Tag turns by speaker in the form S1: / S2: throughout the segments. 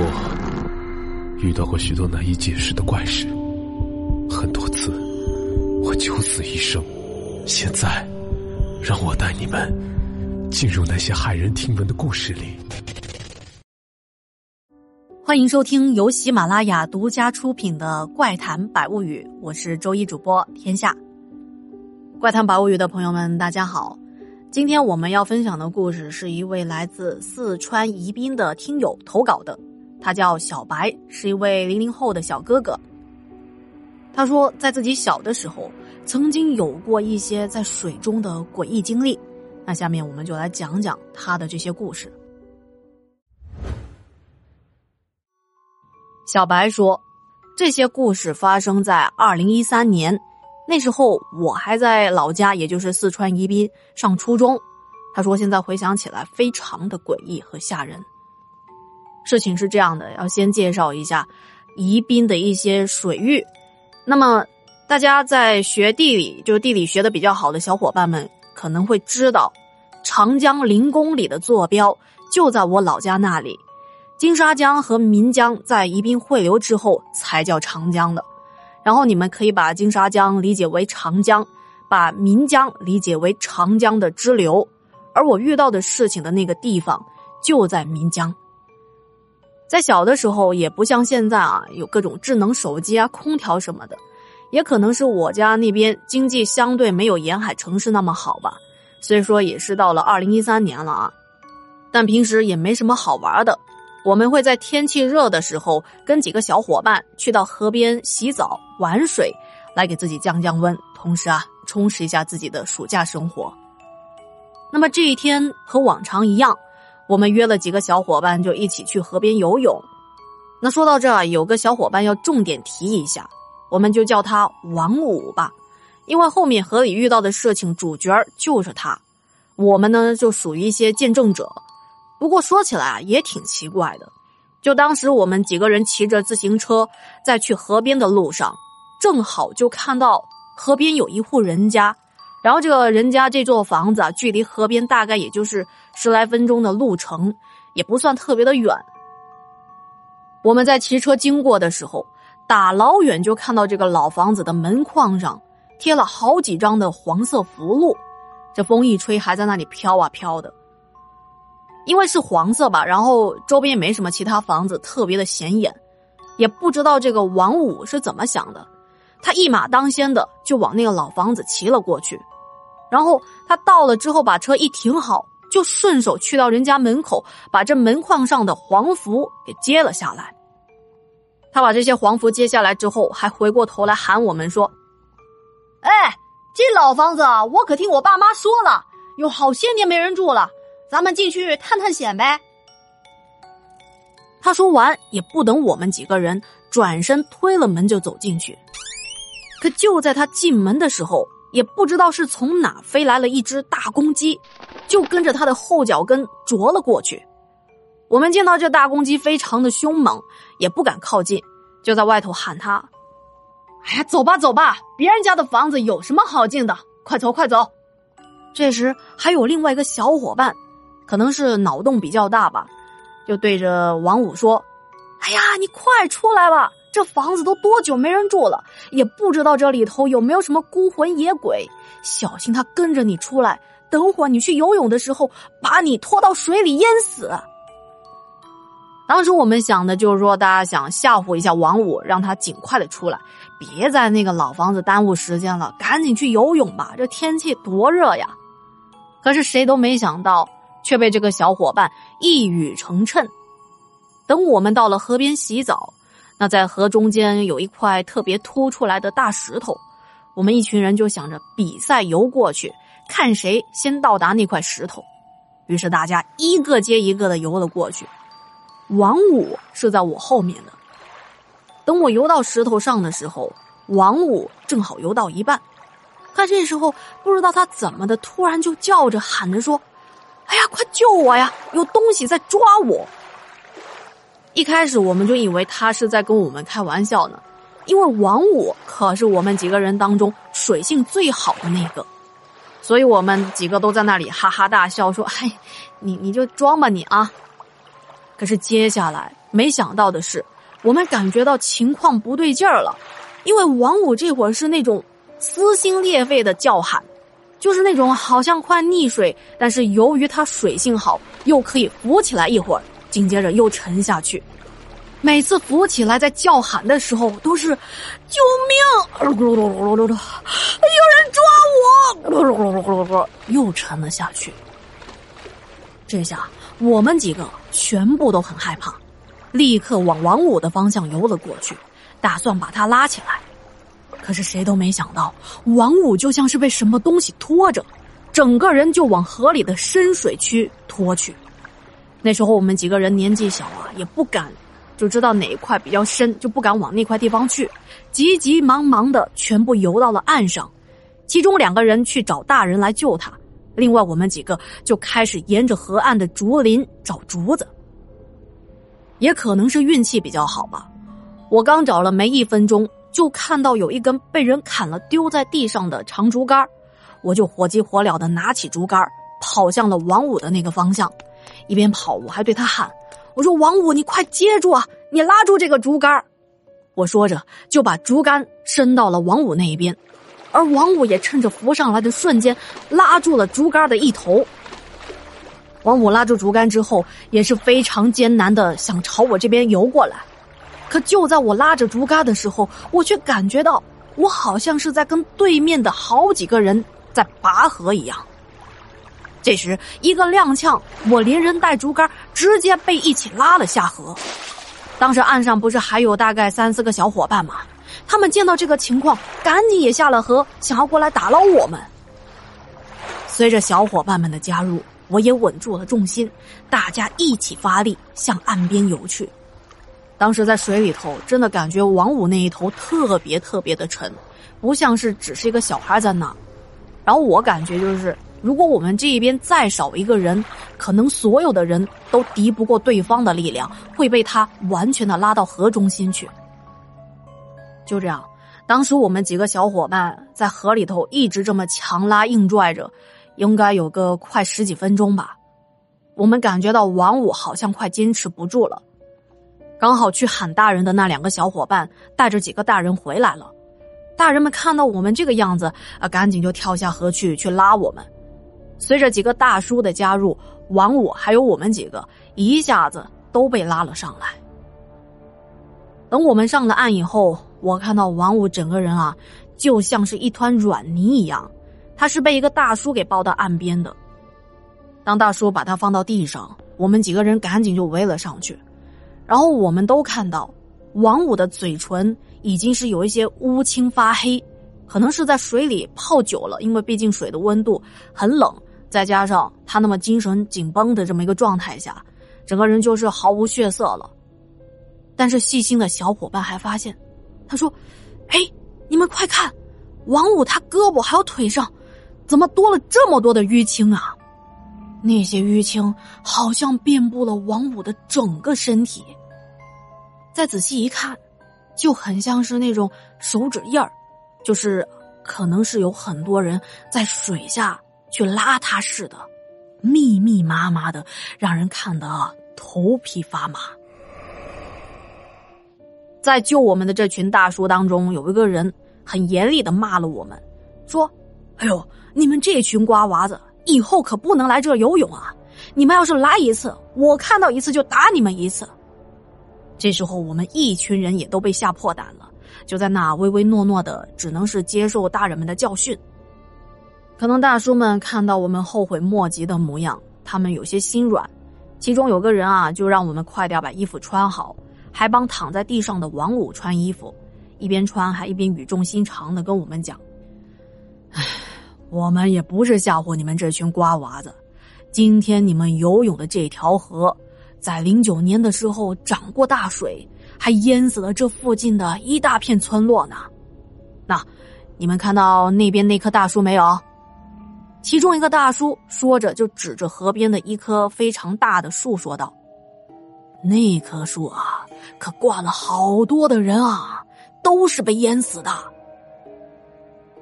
S1: 我遇到过许多难以解释的怪事，很多次我九死一生。现在，让我带你们进入那些骇人听闻的故事里。
S2: 欢迎收听由喜马拉雅独家出品的《怪谈百物语》，我是周一主播天下。怪谈百物语的朋友们，大家好。今天我们要分享的故事是一位来自四川宜宾的听友投稿的，他叫小白，是一位零零后的小哥哥。他说，在自己小的时候。曾经有过一些在水中的诡异经历，那下面我们就来讲讲他的这些故事。小白说，这些故事发生在二零一三年，那时候我还在老家，也就是四川宜宾上初中。他说，现在回想起来非常的诡异和吓人。事情是这样的，要先介绍一下宜宾的一些水域，那么。大家在学地理，就是地理学的比较好的小伙伴们可能会知道，长江零公里的坐标就在我老家那里。金沙江和岷江在宜宾汇流之后才叫长江的。然后你们可以把金沙江理解为长江，把岷江理解为长江的支流。而我遇到的事情的那个地方就在岷江。在小的时候，也不像现在啊，有各种智能手机啊、空调什么的。也可能是我家那边经济相对没有沿海城市那么好吧，所以说也是到了二零一三年了啊，但平时也没什么好玩的。我们会在天气热的时候，跟几个小伙伴去到河边洗澡玩水，来给自己降降温，同时啊，充实一下自己的暑假生活。那么这一天和往常一样，我们约了几个小伙伴就一起去河边游泳。那说到这，有个小伙伴要重点提一下。我们就叫他王五吧，因为后面河里遇到的事情主角就是他，我们呢就属于一些见证者。不过说起来啊，也挺奇怪的，就当时我们几个人骑着自行车在去河边的路上，正好就看到河边有一户人家，然后这个人家这座房子啊，距离河边大概也就是十来分钟的路程，也不算特别的远。我们在骑车经过的时候。打老远就看到这个老房子的门框上贴了好几张的黄色符箓，这风一吹还在那里飘啊飘的。因为是黄色吧，然后周边也没什么其他房子特别的显眼，也不知道这个王五是怎么想的，他一马当先的就往那个老房子骑了过去，然后他到了之后把车一停好，就顺手去到人家门口，把这门框上的黄符给揭了下来。他把这些黄符揭下来之后，还回过头来喊我们说：“哎，这老房子我可听我爸妈说了，有好些年没人住了，咱们进去探探险呗。”他说完，也不等我们几个人，转身推了门就走进去。可就在他进门的时候，也不知道是从哪飞来了一只大公鸡，就跟着他的后脚跟啄了过去。我们见到这大公鸡非常的凶猛，也不敢靠近，就在外头喊他：“哎呀，走吧走吧，别人家的房子有什么好进的？快走快走！”这时还有另外一个小伙伴，可能是脑洞比较大吧，就对着王五说：“哎呀，你快出来吧！这房子都多久没人住了，也不知道这里头有没有什么孤魂野鬼，小心他跟着你出来，等会儿你去游泳的时候把你拖到水里淹死。”当时我们想的就是说，大家想吓唬一下王五，让他尽快的出来，别在那个老房子耽误时间了，赶紧去游泳吧，这天气多热呀！可是谁都没想到，却被这个小伙伴一语成谶。等我们到了河边洗澡，那在河中间有一块特别凸出来的大石头，我们一群人就想着比赛游过去，看谁先到达那块石头。于是大家一个接一个的游了过去。王五是在我后面的。等我游到石头上的时候，王五正好游到一半。他这时候不知道他怎么的，突然就叫着喊着说：“哎呀，快救我呀！有东西在抓我！”一开始我们就以为他是在跟我们开玩笑呢，因为王五可是我们几个人当中水性最好的那个，所以我们几个都在那里哈哈大笑说：“嘿，你你就装吧你啊！”可是接下来没想到的是，我们感觉到情况不对劲儿了，因为王五这会儿是那种撕心裂肺的叫喊，就是那种好像快溺水，但是由于他水性好，又可以浮起来一会儿，紧接着又沉下去。每次浮起来在叫喊的时候，都是“救命！”有人抓我！又沉了下去。这下我们几个全部都很害怕。立刻往王五的方向游了过去，打算把他拉起来。可是谁都没想到，王五就像是被什么东西拖着，整个人就往河里的深水区拖去。那时候我们几个人年纪小啊，也不敢，就知道哪一块比较深，就不敢往那块地方去，急急忙忙的全部游到了岸上。其中两个人去找大人来救他，另外我们几个就开始沿着河岸的竹林找竹子。也可能是运气比较好吧，我刚找了没一分钟，就看到有一根被人砍了丢在地上的长竹竿，我就火急火燎的拿起竹竿，跑向了王五的那个方向。一边跑，我还对他喊：“我说王五，你快接住啊！你拉住这个竹竿。”我说着就把竹竿伸到了王五那一边，而王五也趁着浮上来的瞬间，拉住了竹竿的一头。王五拉住竹竿之后，也是非常艰难的想朝我这边游过来，可就在我拉着竹竿的时候，我却感觉到我好像是在跟对面的好几个人在拔河一样。这时一个踉跄，我连人带竹竿直接被一起拉了下河。当时岸上不是还有大概三四个小伙伴吗？他们见到这个情况，赶紧也下了河，想要过来打捞我们。随着小伙伴们的加入。我也稳住了重心，大家一起发力向岸边游去。当时在水里头，真的感觉王五那一头特别特别的沉，不像是只是一个小孩在那。然后我感觉就是，如果我们这一边再少一个人，可能所有的人都敌不过对方的力量，会被他完全的拉到河中心去。就这样，当时我们几个小伙伴在河里头一直这么强拉硬拽着。应该有个快十几分钟吧，我们感觉到王五好像快坚持不住了。刚好去喊大人的那两个小伙伴带着几个大人回来了，大人们看到我们这个样子啊，赶紧就跳下河去去拉我们。随着几个大叔的加入，王五还有我们几个一下子都被拉了上来。等我们上了岸以后，我看到王五整个人啊，就像是一团软泥一样。他是被一个大叔给抱到岸边的。当大叔把他放到地上，我们几个人赶紧就围了上去。然后我们都看到，王五的嘴唇已经是有一些乌青发黑，可能是在水里泡久了，因为毕竟水的温度很冷，再加上他那么精神紧绷的这么一个状态下，整个人就是毫无血色了。但是细心的小伙伴还发现，他说：“哎，你们快看，王五他胳膊还有腿上。”怎么多了这么多的淤青啊？那些淤青好像遍布了王五的整个身体。再仔细一看，就很像是那种手指印儿，就是可能是有很多人在水下去拉他似的，密密麻麻的，让人看得头皮发麻。在救我们的这群大叔当中，有一个人很严厉的骂了我们，说：“哎呦！”你们这群瓜娃子，以后可不能来这游泳啊！你们要是来一次，我看到一次就打你们一次。这时候，我们一群人也都被吓破胆了，就在那唯唯诺诺的，只能是接受大人们的教训。可能大叔们看到我们后悔莫及的模样，他们有些心软。其中有个人啊，就让我们快点把衣服穿好，还帮躺在地上的王五穿衣服，一边穿还一边语重心长的跟我们讲：“唉。”我们也不是吓唬你们这群瓜娃子，今天你们游泳的这条河，在零九年的时候涨过大水，还淹死了这附近的一大片村落呢。那，你们看到那边那棵大树没有？其中一个大叔说着，就指着河边的一棵非常大的树说道：“那棵树啊，可挂了好多的人啊，都是被淹死的。”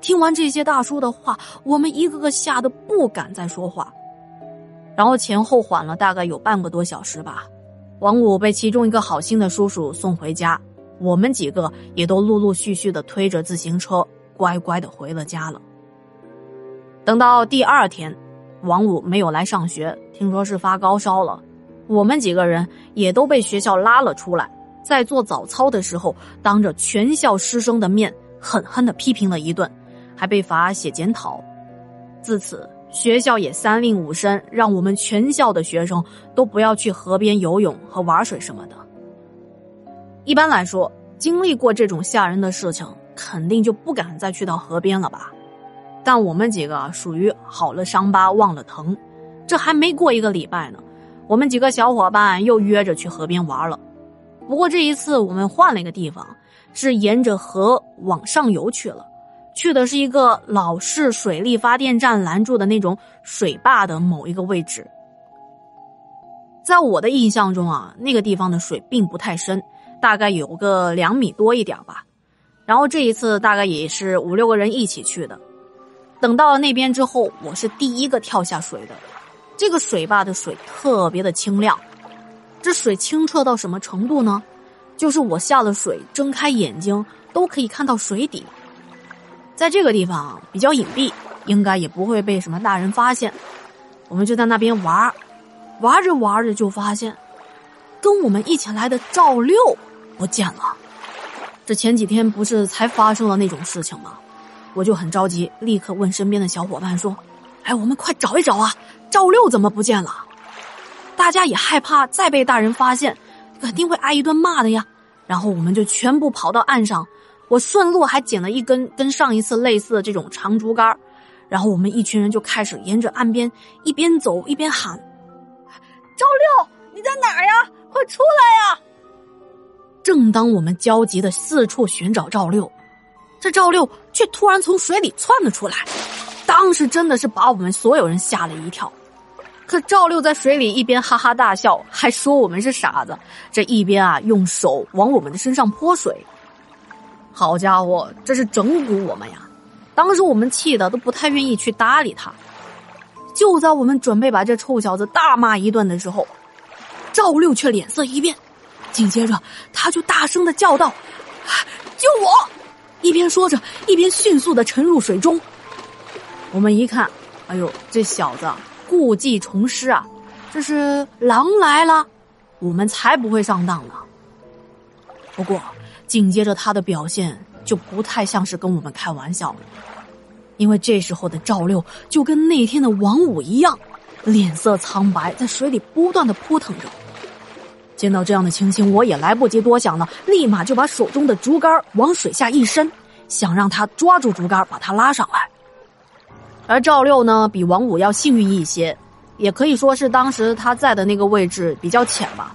S2: 听完这些大叔的话，我们一个个吓得不敢再说话，然后前后缓了大概有半个多小时吧，王五被其中一个好心的叔叔送回家，我们几个也都陆陆续续的推着自行车，乖乖的回了家了。等到第二天，王五没有来上学，听说是发高烧了，我们几个人也都被学校拉了出来，在做早操的时候，当着全校师生的面狠狠的批评了一顿，还被罚写检讨。自此。学校也三令五申，让我们全校的学生都不要去河边游泳和玩水什么的。一般来说，经历过这种吓人的事情，肯定就不敢再去到河边了吧？但我们几个属于好了伤疤忘了疼，这还没过一个礼拜呢，我们几个小伙伴又约着去河边玩了。不过这一次我们换了一个地方，是沿着河往上游去了。去的是一个老式水利发电站拦住的那种水坝的某一个位置，在我的印象中啊，那个地方的水并不太深，大概有个两米多一点吧。然后这一次大概也是五六个人一起去的。等到了那边之后，我是第一个跳下水的。这个水坝的水特别的清亮，这水清澈到什么程度呢？就是我下了水，睁开眼睛都可以看到水底。在这个地方比较隐蔽，应该也不会被什么大人发现。我们就在那边玩，玩着玩着就发现，跟我们一起来的赵六不见了。这前几天不是才发生了那种事情吗？我就很着急，立刻问身边的小伙伴说：“哎，我们快找一找啊！赵六怎么不见了？”大家也害怕再被大人发现，肯定会挨一顿骂的呀。然后我们就全部跑到岸上。我顺路还捡了一根跟上一次类似的这种长竹竿，然后我们一群人就开始沿着岸边一边走一边喊：“赵六，你在哪呀？快出来呀！”正当我们焦急的四处寻找赵六，这赵六却突然从水里窜了出来，当时真的是把我们所有人吓了一跳。可赵六在水里一边哈哈大笑，还说我们是傻子，这一边啊用手往我们的身上泼水。好家伙，这是整蛊我们呀！当时我们气的都不太愿意去搭理他。就在我们准备把这臭小子大骂一顿的时候，赵六却脸色一变，紧接着他就大声的叫道：“救我！”一边说着，一边迅速的沉入水中。我们一看，哎呦，这小子故技重施啊！这是狼来了，我们才不会上当呢。不过。紧接着，他的表现就不太像是跟我们开玩笑了，因为这时候的赵六就跟那天的王五一样，脸色苍白，在水里不断的扑腾着。见到这样的情形，我也来不及多想了，立马就把手中的竹竿往水下一伸，想让他抓住竹竿，把他拉上来。而赵六呢，比王五要幸运一些，也可以说是当时他在的那个位置比较浅吧。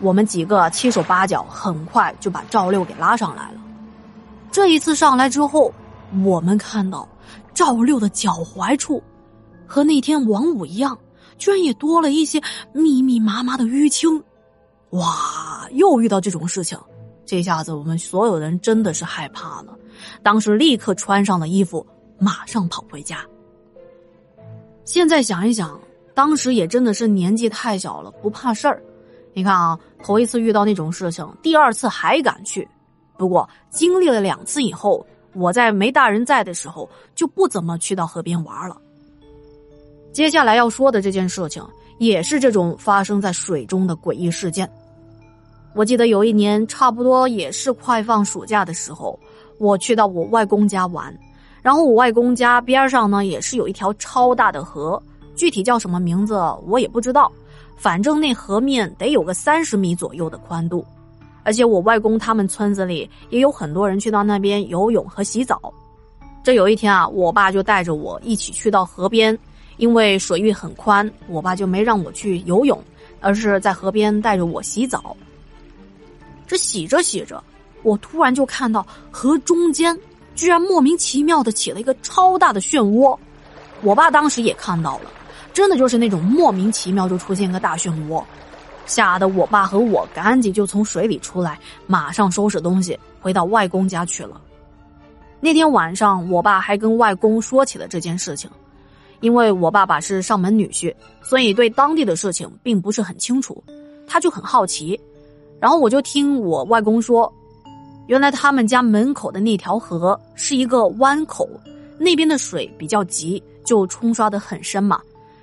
S2: 我们几个七手八脚，很快就把赵六给拉上来了。这一次上来之后，我们看到赵六的脚踝处，和那天王五一样，居然也多了一些密密麻麻的淤青。哇！又遇到这种事情，这下子我们所有人真的是害怕了。当时立刻穿上了衣服，马上跑回家。现在想一想，当时也真的是年纪太小了，不怕事儿。你看啊，头一次遇到那种事情，第二次还敢去。不过经历了两次以后，我在没大人在的时候就不怎么去到河边玩了。接下来要说的这件事情，也是这种发生在水中的诡异事件。我记得有一年，差不多也是快放暑假的时候，我去到我外公家玩，然后我外公家边上呢也是有一条超大的河，具体叫什么名字我也不知道。反正那河面得有个三十米左右的宽度，而且我外公他们村子里也有很多人去到那边游泳和洗澡。这有一天啊，我爸就带着我一起去到河边，因为水域很宽，我爸就没让我去游泳，而是在河边带着我洗澡。这洗着洗着，我突然就看到河中间居然莫名其妙的起了一个超大的漩涡，我爸当时也看到了。真的就是那种莫名其妙就出现个大漩涡，吓得我爸和我赶紧就从水里出来，马上收拾东西回到外公家去了。那天晚上，我爸还跟外公说起了这件事情，因为我爸爸是上门女婿，所以对当地的事情并不是很清楚。他就很好奇，然后我就听我外公说，原来他们家门口的那条河是一个弯口，那边的水比较急，就冲刷的很深嘛。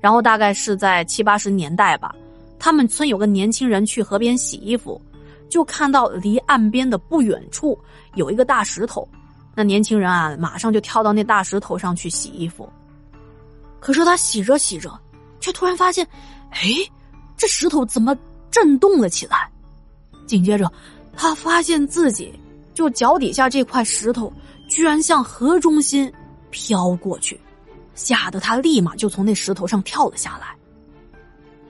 S2: 然后大概是在七八十年代吧，他们村有个年轻人去河边洗衣服，就看到离岸边的不远处有一个大石头，那年轻人啊马上就跳到那大石头上去洗衣服。可是他洗着洗着，却突然发现，哎，这石头怎么震动了起来？紧接着，他发现自己就脚底下这块石头居然向河中心飘过去。吓得他立马就从那石头上跳了下来。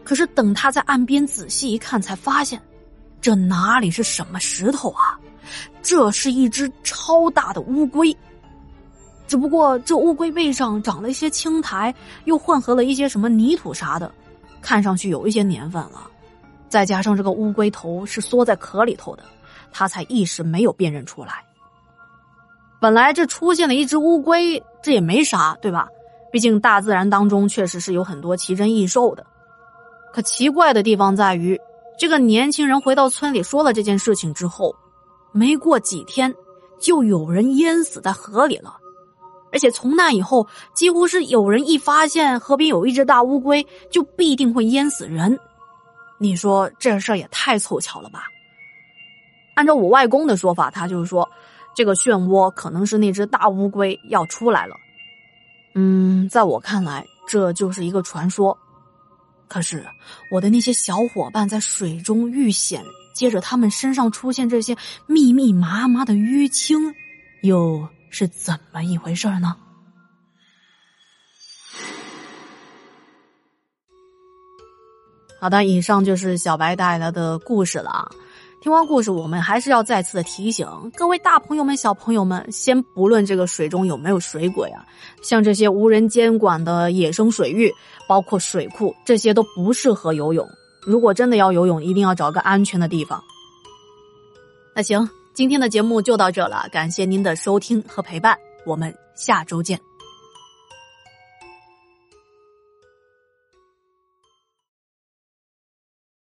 S2: 可是等他在岸边仔细一看，才发现，这哪里是什么石头啊？这是一只超大的乌龟。只不过这乌龟背上长了一些青苔，又混合了一些什么泥土啥的，看上去有一些年份了。再加上这个乌龟头是缩在壳里头的，他才一时没有辨认出来。本来这出现了一只乌龟，这也没啥，对吧？毕竟大自然当中确实是有很多奇珍异兽的，可奇怪的地方在于，这个年轻人回到村里说了这件事情之后，没过几天，就有人淹死在河里了，而且从那以后，几乎是有人一发现河边有一只大乌龟，就必定会淹死人。你说这事儿也太凑巧了吧？按照我外公的说法，他就是说，这个漩涡可能是那只大乌龟要出来了。嗯，在我看来，这就是一个传说。可是，我的那些小伙伴在水中遇险，接着他们身上出现这些密密麻麻的淤青，又是怎么一回事呢？好的，以上就是小白带来的故事了啊。听完故事，我们还是要再次的提醒各位大朋友们、小朋友们，先不论这个水中有没有水鬼啊，像这些无人监管的野生水域，包括水库，这些都不适合游泳。如果真的要游泳，一定要找个安全的地方。那行，今天的节目就到这了，感谢您的收听和陪伴，我们下周见。